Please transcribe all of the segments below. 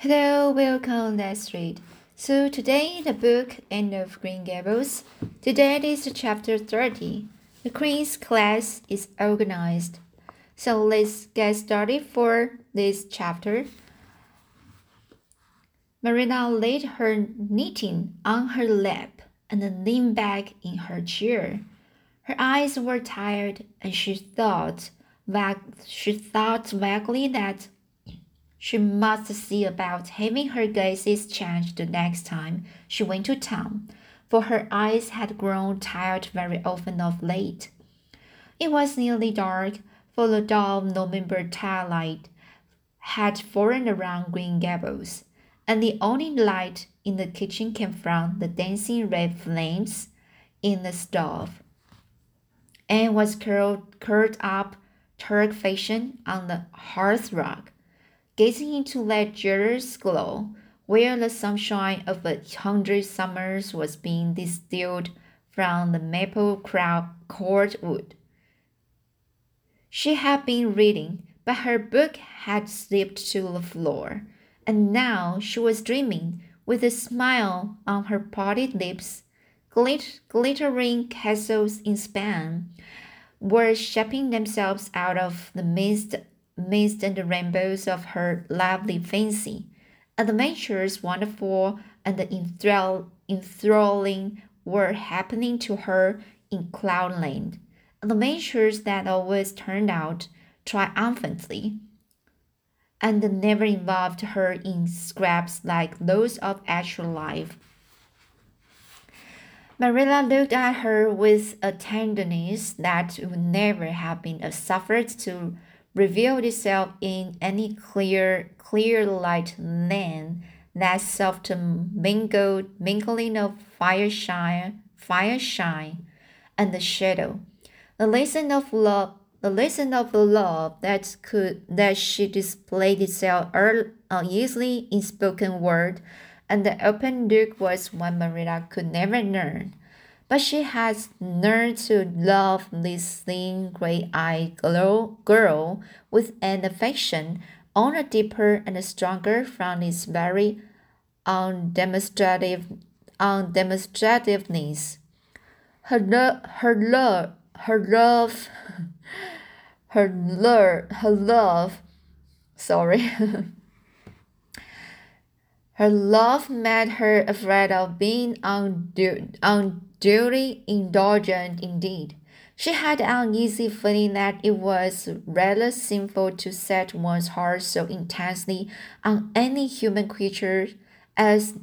Hello, welcome, let's read. So today the book Anne of Green Gables. Today is chapter 30. The Queen's class is organized. So let's get started for this chapter. Marina laid her knitting on her lap and leaned back in her chair. Her eyes were tired, and she thought, she thought vaguely that she must see about having her glasses changed the next time she went to town, for her eyes had grown tired very often of late. It was nearly dark, for the dull November twilight had fallen around Green Gables, and the only light in the kitchen came from the dancing red flames in the stove. Anne was curled, curled up Turk fashion on the hearthrug gazing into that jealous glow, where the sunshine of a hundred summers was being distilled from the maple cord wood. She had been reading, but her book had slipped to the floor, and now she was dreaming, with a smile on her parted lips. Glit glittering castles in Spain were shaping themselves out of the mist mist and the rainbows of her lively fancy. Adventures wonderful and enthrall enthralling were happening to her in Cloudland. Adventures that always turned out triumphantly and never involved her in scraps like those of actual life. Marilla looked at her with a tenderness that would never have been suffered to revealed itself in any clear, clear light then that soft mingled mingling of fireshine, fireshine, and the shadow. The lesson of love, the lesson of the love that could that she displayed itself uh, easily in spoken word, and the open look was one Marilla could never learn but she has learned to love this thin gray-eyed girl, girl with an affection on a deeper and stronger from its very undemonstrative undemonstrativeness. Her her love, her love, her love, her love. Sorry. her love made her afraid of being undue, undue duly indulgent indeed. She had an uneasy feeling that it was rather sinful to set one's heart so intensely on any human creature as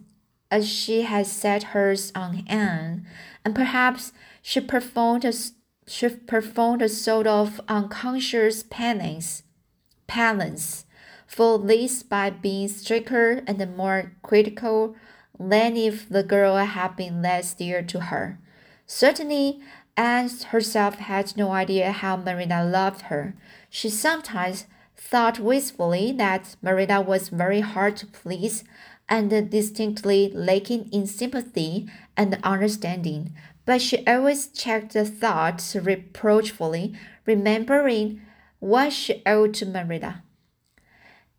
as she had set hers on Anne, and perhaps she performed a, she performed a sort of unconscious penance, penance for this by being stricter and more critical than if the girl had been less dear to her. Certainly, Anne herself had no idea how Marina loved her. She sometimes thought wistfully that Marina was very hard to please and distinctly lacking in sympathy and understanding, but she always checked the thought reproachfully, remembering what she owed to Marina.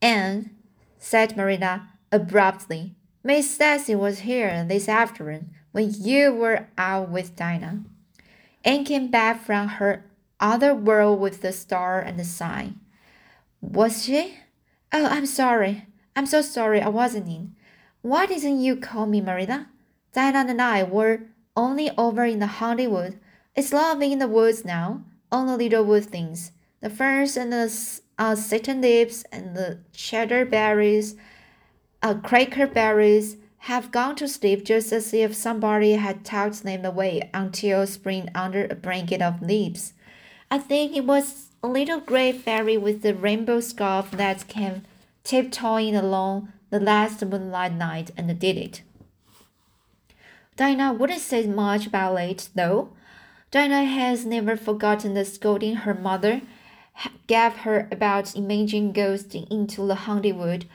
Anne, said Marina abruptly, Miss Stacy was here this afternoon when you were out with Dinah. Anne came back from her other world with the star and the sign. Was she? Oh, I'm sorry. I'm so sorry I wasn't in. Why didn't you call me, Marina? Dinah and I were only over in the haunted wood. It's lovely in the woods now, all the little wood things. The ferns and the uh, satin leaves and the cheddar berries uh, cracker berries have gone to sleep just as if somebody had tucked them away until spring under a blanket of leaves. I think it was a little gray fairy with the rainbow scarf that came tiptoeing along the last moonlight night and did it. Dinah wouldn't say much about it, though. Dinah has never forgotten the scolding her mother gave her about imaging ghosts into the haunted wood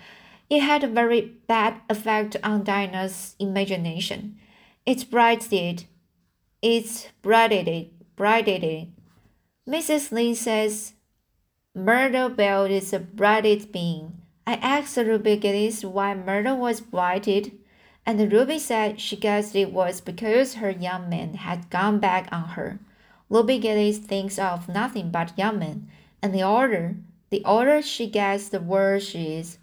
it had a very bad effect on Dinah's imagination. It brightened, it brightened, brightened. Mrs. Lynde says Myrtle Bell is a bright being. I asked Ruby Gillis why Myrtle was blighted, and Ruby said she guessed it was because her young man had gone back on her. Ruby Gillis thinks of nothing but young men, and the older, the older she gets, the worse she is.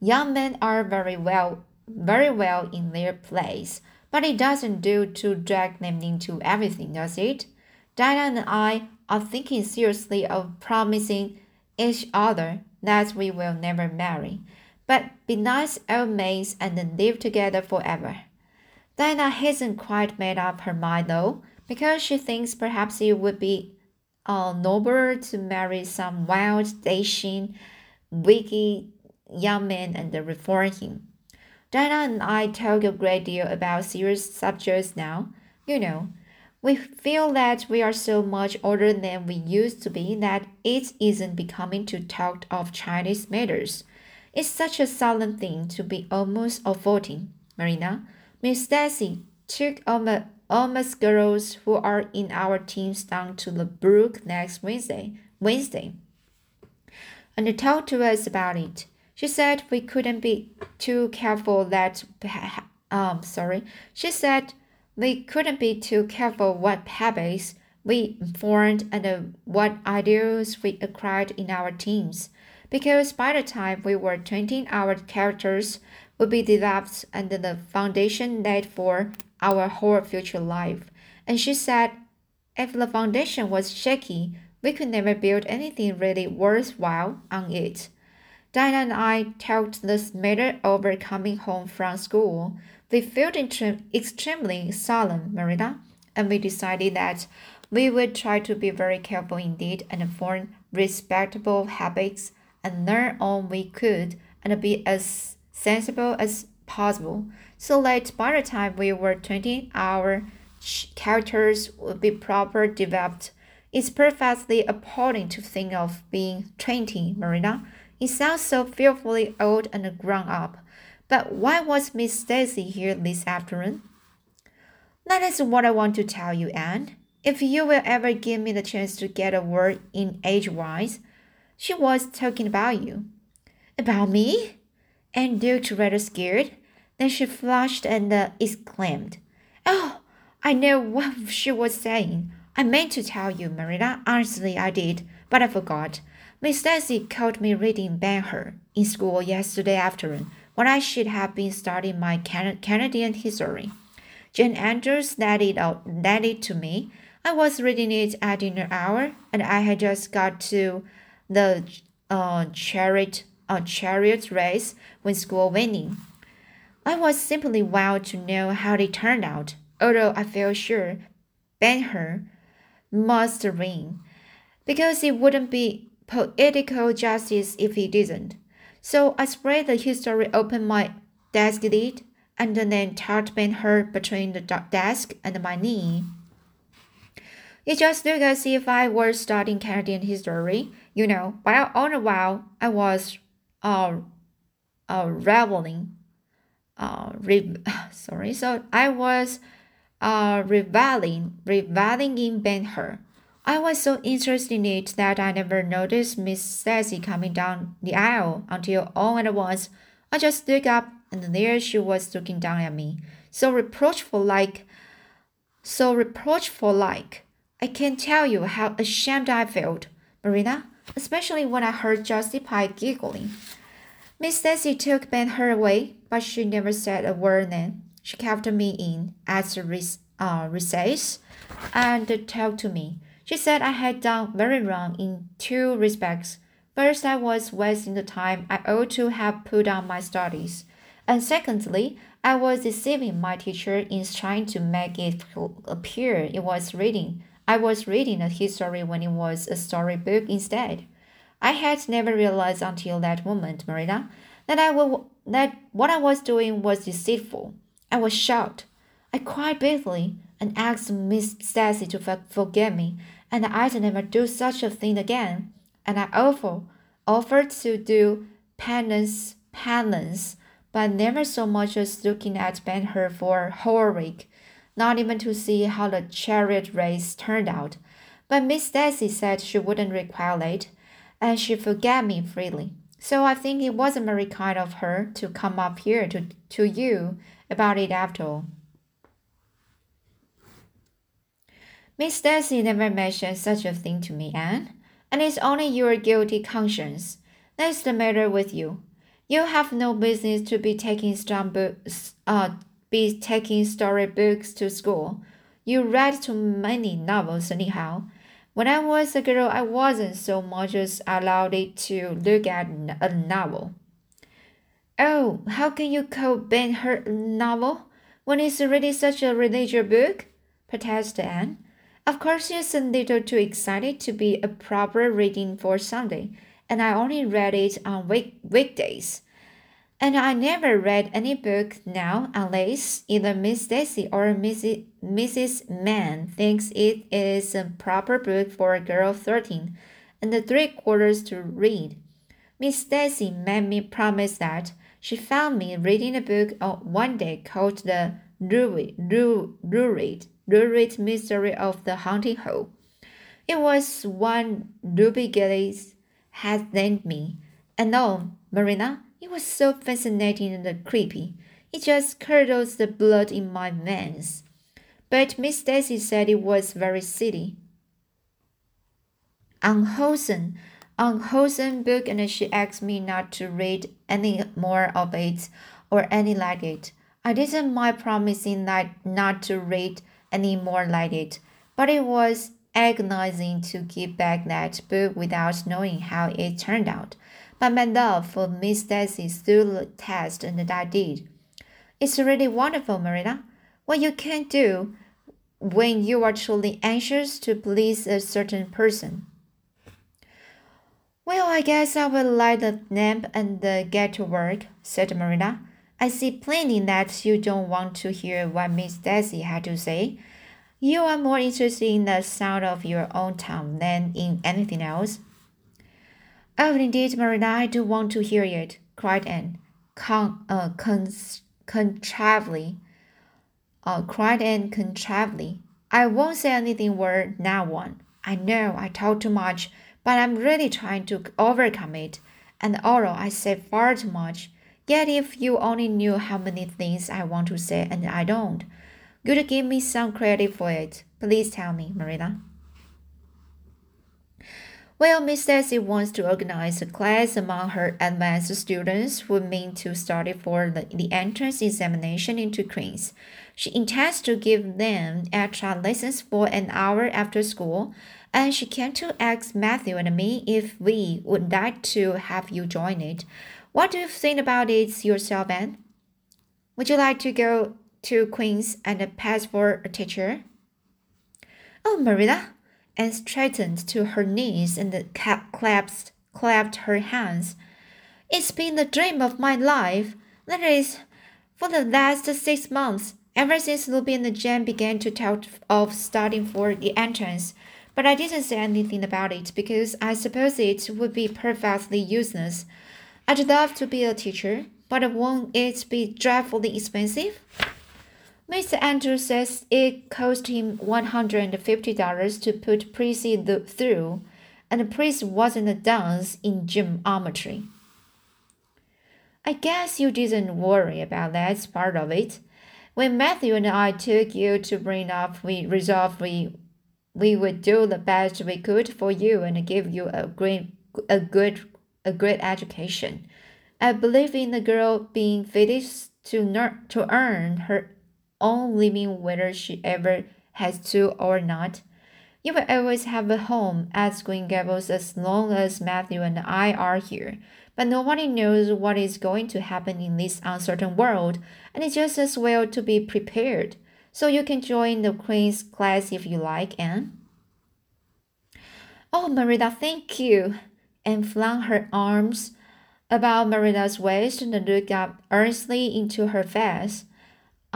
Young men are very well, very well in their place, but it doesn't do to drag them into everything, does it? Dinah and I are thinking seriously of promising each other that we will never marry, but be nice old maids and live together forever. Dinah hasn't quite made up her mind though, because she thinks perhaps it would be uh, noble to marry some wild, dashing, wicked young man and reform him. Dinah and I talk a great deal about serious subjects now. You know, we feel that we are so much older than we used to be that it isn't becoming to talk of Chinese matters. It's such a solemn thing to be almost avoiding. Marina, Miss Stacy took almost, almost girls who are in our teams down to the brook next Wednesday. Wednesday, and talked to us about it. She said we couldn't be too careful that um sorry. She said we couldn't be too careful what habits we formed and what ideals we acquired in our teams, because by the time we were 20, our characters would be developed and the foundation laid for our whole future life. And she said, if the foundation was shaky, we could never build anything really worthwhile on it. Dinah and I talked this matter over coming home from school. We felt extremely solemn, Marina, and we decided that we would try to be very careful indeed and form respectable habits and learn all we could and be as sensible as possible so that by the time we were 20, our characters would be properly developed. It's perfectly appalling to think of being 20, Marina. It sounds so fearfully old and grown up. But why was Miss Stacy here this afternoon? That is what I want to tell you, Anne. If you will ever give me the chance to get a word in age-wise, she was talking about you. About me? Anne looked rather scared. Then she flushed and uh, exclaimed, Oh, I know what she was saying. I meant to tell you, Marina. Honestly, I did, but I forgot. Miss Stacy caught me reading Ben-Hur in school yesterday afternoon when I should have been studying my Can Canadian history. Jane Andrews led it, out, led it to me. I was reading it at dinner hour, and I had just got to the uh, chariot, uh, chariot race when school winning. I was simply wild to know how they turned out, although I felt sure Ben-Hur must win, because it wouldn't be poetical justice if he didn't. So I spread the history open my desk lid and then tucked Ben-Hur between the desk and my knee. It just looked as if I were studying Canadian history, you know, while all the while I was uh, uh, reveling uh, re- sorry, so I was uh, reveling, reveling in Ben Hur. I was so interested in it that I never noticed Miss Stacy coming down the aisle until all at once I just looked up and there she was looking down at me, so reproachful like, so reproachful like. I can't tell you how ashamed I felt, Marina, especially when I heard Josie Pye giggling. Miss Stacy took Ben-Hur away, but she never said a word then. She kept me in at the uh, recess and talked to me. She said I had done very wrong in two respects. First, I was wasting the time I ought to have put on my studies. And secondly, I was deceiving my teacher in trying to make it appear it was reading. I was reading a history when it was a storybook instead. I had never realized until that moment, Marina, that I will, that what I was doing was deceitful. I was shocked. I cried bitterly and asked Miss Stacy to forgive me, and I'd never do such a thing again. And I offer, offered to do penance, penance, but never so much as looking at Ben-Hur for a whole week, not even to see how the chariot race turned out. But Miss Daisy said she wouldn't require it, and she forgave me freely. So I think it wasn't very kind of her to come up here to, to you about it after all. Miss Daisy never mentioned such a thing to me, Anne, and it's only your guilty conscience. That's the matter with you. You have no business to be taking strong uh, be taking storybooks to school. You read too many novels anyhow. When I was a girl, I wasn't so much as allowed to look at a novel. Oh, how can you call Ben Hur a novel when it's already such a religious book? protested Anne. Of course, it's a little too excited to be a proper reading for Sunday, and I only read it on week weekdays. And I never read any book now unless either Miss Darcy or Mrs. Mrs. Mann thinks it is a proper book for a girl of 13 and three quarters to read. Miss Darcy made me promise that she found me reading a book one day called The Lurid, Lurid, Lurid Mystery of the Haunting Hole. It was one Ruby Gillis had lent me. And oh, Marilla, it was so fascinating and creepy. It just curdles the blood in my veins. But Miss Darcy said it was very silly. Unwholesome, unwholesome book, and she asked me not to read any more of it or any like it. I didn't mind promising that not to read any more like it, but it was agonizing to give back that book without knowing how it turned out but my love for Miss stood the test and I did. It's really wonderful, Marina, what you can do when you are truly anxious to please a certain person. Well, I guess I will light the lamp and uh, get to work, said Marina. I see plainly that you don't want to hear what Miss Darcy had to say. You are more interested in the sound of your own tongue than in anything else. Oh, indeed, Marilla, I do want to hear it, cried Anne, con, uh, con, contritely. Uh, cried Anne contritely. I won't say anything word now one. I know I talk too much, but I'm really trying to overcome it. And although I say far too much, yet if you only knew how many things I want to say and I don't, you'd give me some credit for it. Please tell me, Marilla. Well, Miss Darcy wants to organize a class among her advanced students who mean to study for the, the entrance examination into Queen's. She intends to give them extra lessons for an hour after school, and she came to ask Matthew and me if we would like to have you join it. What do you think about it yourself, Anne? Would you like to go to Queen's and pass for a teacher? Oh, Marilla, and straightened to her knees and clasped, clapped her hands. It's been the dream of my life. That is, for the last six months, ever since Ruby and the Jen began to talk of studying for the entrance. But I didn't say anything about it because I suppose it would be perfectly useless. I'd love to be a teacher, but won't it be dreadfully expensive? Mr. Andrews says it cost him $150 to put Prissy through, and Prissy wasn't a dunce in geometry. I guess you didn't worry about that part of it. When Matthew and I took you to bring up, we resolved we we would do the best we could for you and give you a great a good a great education. I believe in the girl being fitted to to earn her own living whether she ever has to or not. You will always have a home at Green Gables as long as Matthew and I are here. But nobody knows what is going to happen in this uncertain world, and it's just as well to be prepared. So you can join the Queen's class if you like, Anne. Oh, Marilla, thank you. Anne flung her arms about Marilla's waist and looked up earnestly into her face.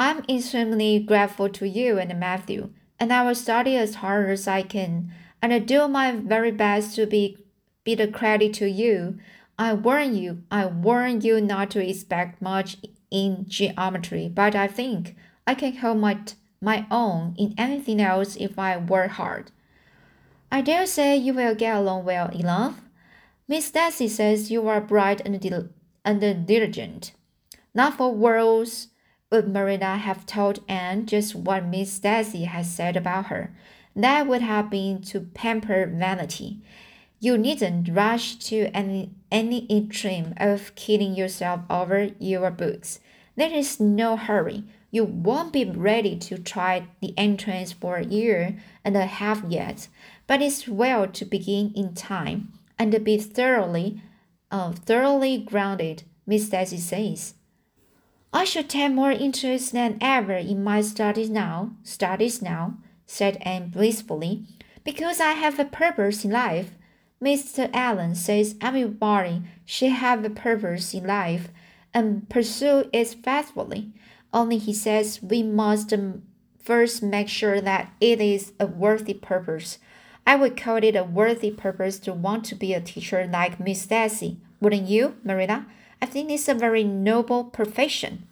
I'm extremely grateful to you and Matthew, and I will study as hard as I can, and I do my very best to be, be the credit to you. I warn you, I warn you not to expect much in geometry, but I think I can hold my, my own in anything else if I work hard. I dare say you will get along well enough. Miss Darcy says you are bright and, dil- and diligent. Not for worlds would Marilla have told Anne just what Miss Darcy had said about her. That would have been to pamper vanity. You needn't rush to any, any extreme of killing yourself over your books. There is no hurry. You won't be ready to try the entrance for a year and a half yet, but it's well to begin in time and be thoroughly, uh, thoroughly grounded, Miss Darcy says. I should take more interest than ever in my studies now, studies now, said Anne blissfully, because I have a purpose in life. Mr. Allen says everybody should have a purpose in life and pursue it faithfully. Only he says we must first make sure that it is a worthy purpose. I would call it a worthy purpose to want to be a teacher like Miss Darcy. Wouldn't you, Marilla? I think it's a very noble profession.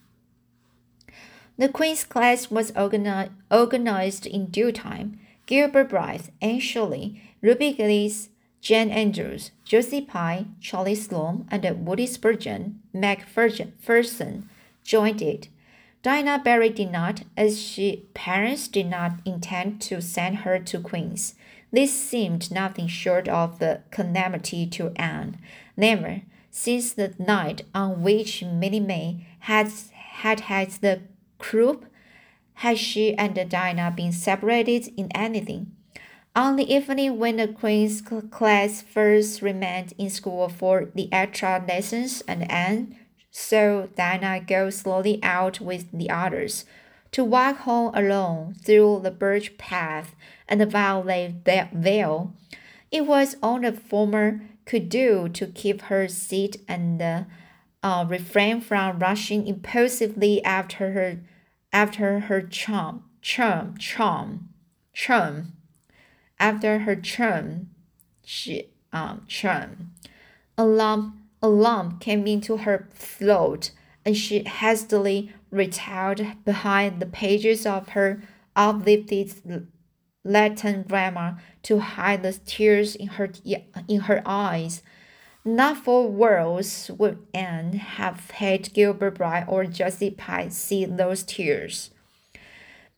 The Queen's class was organi organized in due time. Gilbert Blythe, Anne Shirley, Ruby Gillis, Jane Andrews, Josie Pye, Charlie Sloane, and Woody Spurgeon MacPherson joined it. Dinah Barry did not, as she parents did not intend to send her to Queen's. This seemed nothing short of a calamity to Anne. Never, since the night on which Minnie May had had had the croup, had she and Diana been separated in anything. On the evening when the Queen's class first remained in school for the extra lessons and Anne saw Diana go slowly out with the others to walk home alone through the birch path and the violet veil. It was on the former could do to keep her seat and uh, refrain from rushing impulsively after her after her charm charm charm charm. After her charm she um charm. A lump a lump came into her throat and she hastily retired behind the pages of her uplifted Latin grammar to hide the tears in her in her eyes. Not for worlds would Anne have had Gilbert Blythe or Josie Pye see those tears.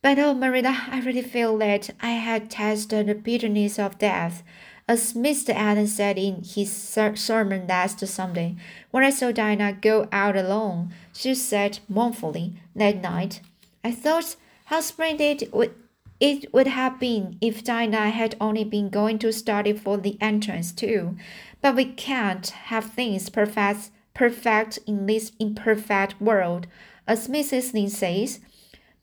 But oh, Marilla, I really feel that I had tasted the bitterness of death, as Mr. Allen said in his sermon last Sunday. When I saw Dinah go out alone, she said mournfully that night, I thought how splendid would it would have been if Diana had only been going to study for the entrance too, but we can't have things perfect, perfect in this imperfect world, as Mrs. Lynde says.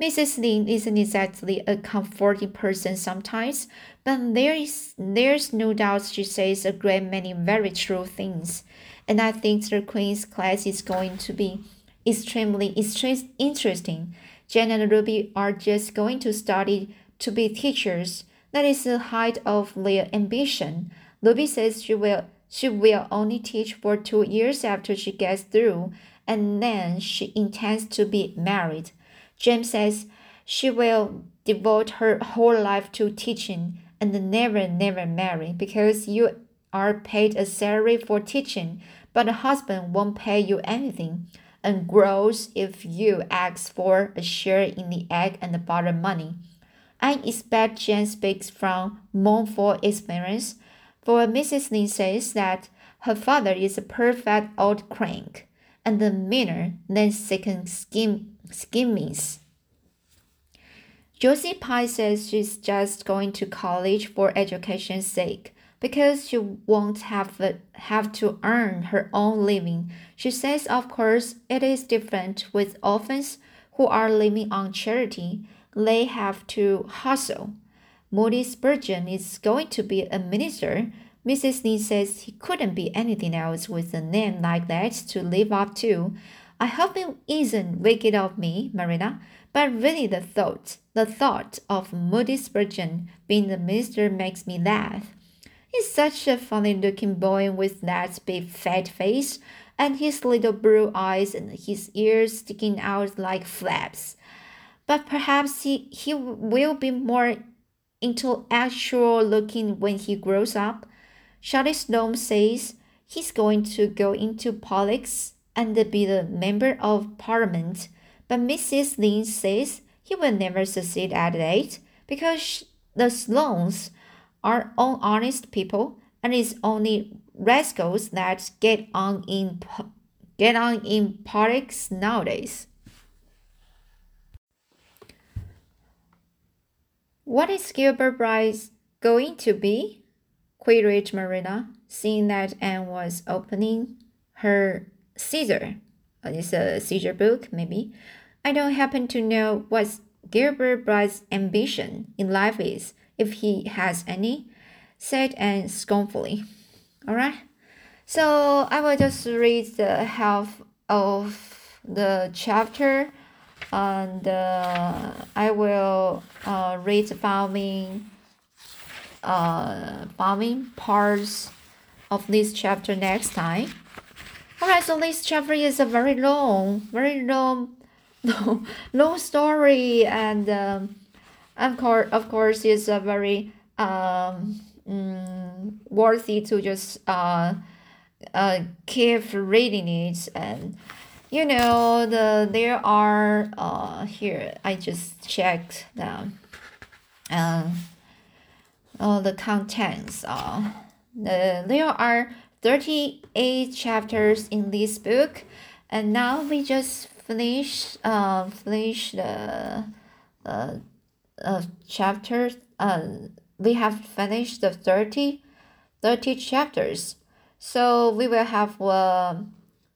Mrs. Lynde isn't exactly a comforting person sometimes, but there is there's no doubt she says a great many very true things, and I think the Queen's class is going to be extremely extremely interesting. Jen and Ruby are just going to study to be teachers. That is the height of their ambition. Ruby says she will she will only teach for two years after she gets through, and then she intends to be married. James says she will devote her whole life to teaching and never, never marry because you are paid a salary for teaching, but a husband won't pay you anything and grows if you ask for a share in the egg and the butter money. I expect Jane speaks from mournful experience, for Mrs. Lynde says that her father is a perfect old crank and the meaner than second skim skimmings. Josie Pye says she's just going to college for education's sake because she won't have, have to earn her own living. She says, of course, it is different with orphans who are living on charity they have to hustle. Moody Spurgeon is going to be a minister. Mrs. Lynde says he couldn't be anything else with a name like that to live up to. I hope it isn't wicked of me, Marina, but really the thought, the thought of Moody Spurgeon being the minister makes me laugh. He's such a funny looking boy with that big fat face, and his little blue eyes and his ears sticking out like flaps but perhaps he, he will be more intellectual looking when he grows up. Charlie Sloane says he's going to go into politics and be the member of parliament. But Mrs. Lynde says he will never succeed at it because the Sloanes are all honest people and it's only rascals that get on in get on in politics nowadays. What is Gilbert Blythe going to be? queried Marilla, seeing that Anne was opening her Caesar. Uh, it's a Caesar book, maybe. I don't happen to know what Gilbert Blythe's ambition in life is, if he has any, said Anne scornfully. All right. So I will just read the half of the chapter and uh, I will uh, read following uh, following parts of this chapter next time. Alright, so this chapter is a very long, very long, long, long story, and um, of course, of course, it's a very um, mm, worthy to just uh, uh, keep reading it and you know the there are uh here I just checked them uh, all the contents uh the, there are 38 chapters in this book and now we just finish uh finish the uh, uh chapter uh we have finished the 30 30 chapters. So we will have uh,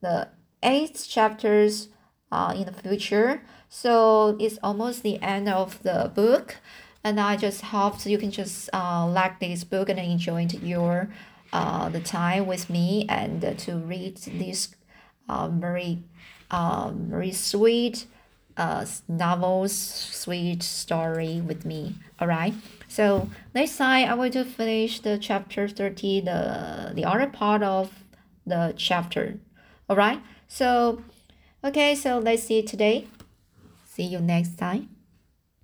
the eight chapters uh, in the future. So it's almost the end of the book. And I just hope you can just uh, like this book and enjoy your uh, the time with me and uh, to read this uh, very uh, very sweet uh, novels, sweet story with me. All right. So next time I will to finish the chapter 30, the, the other part of the chapter. All right. So, okay, so let's see today. See you next time.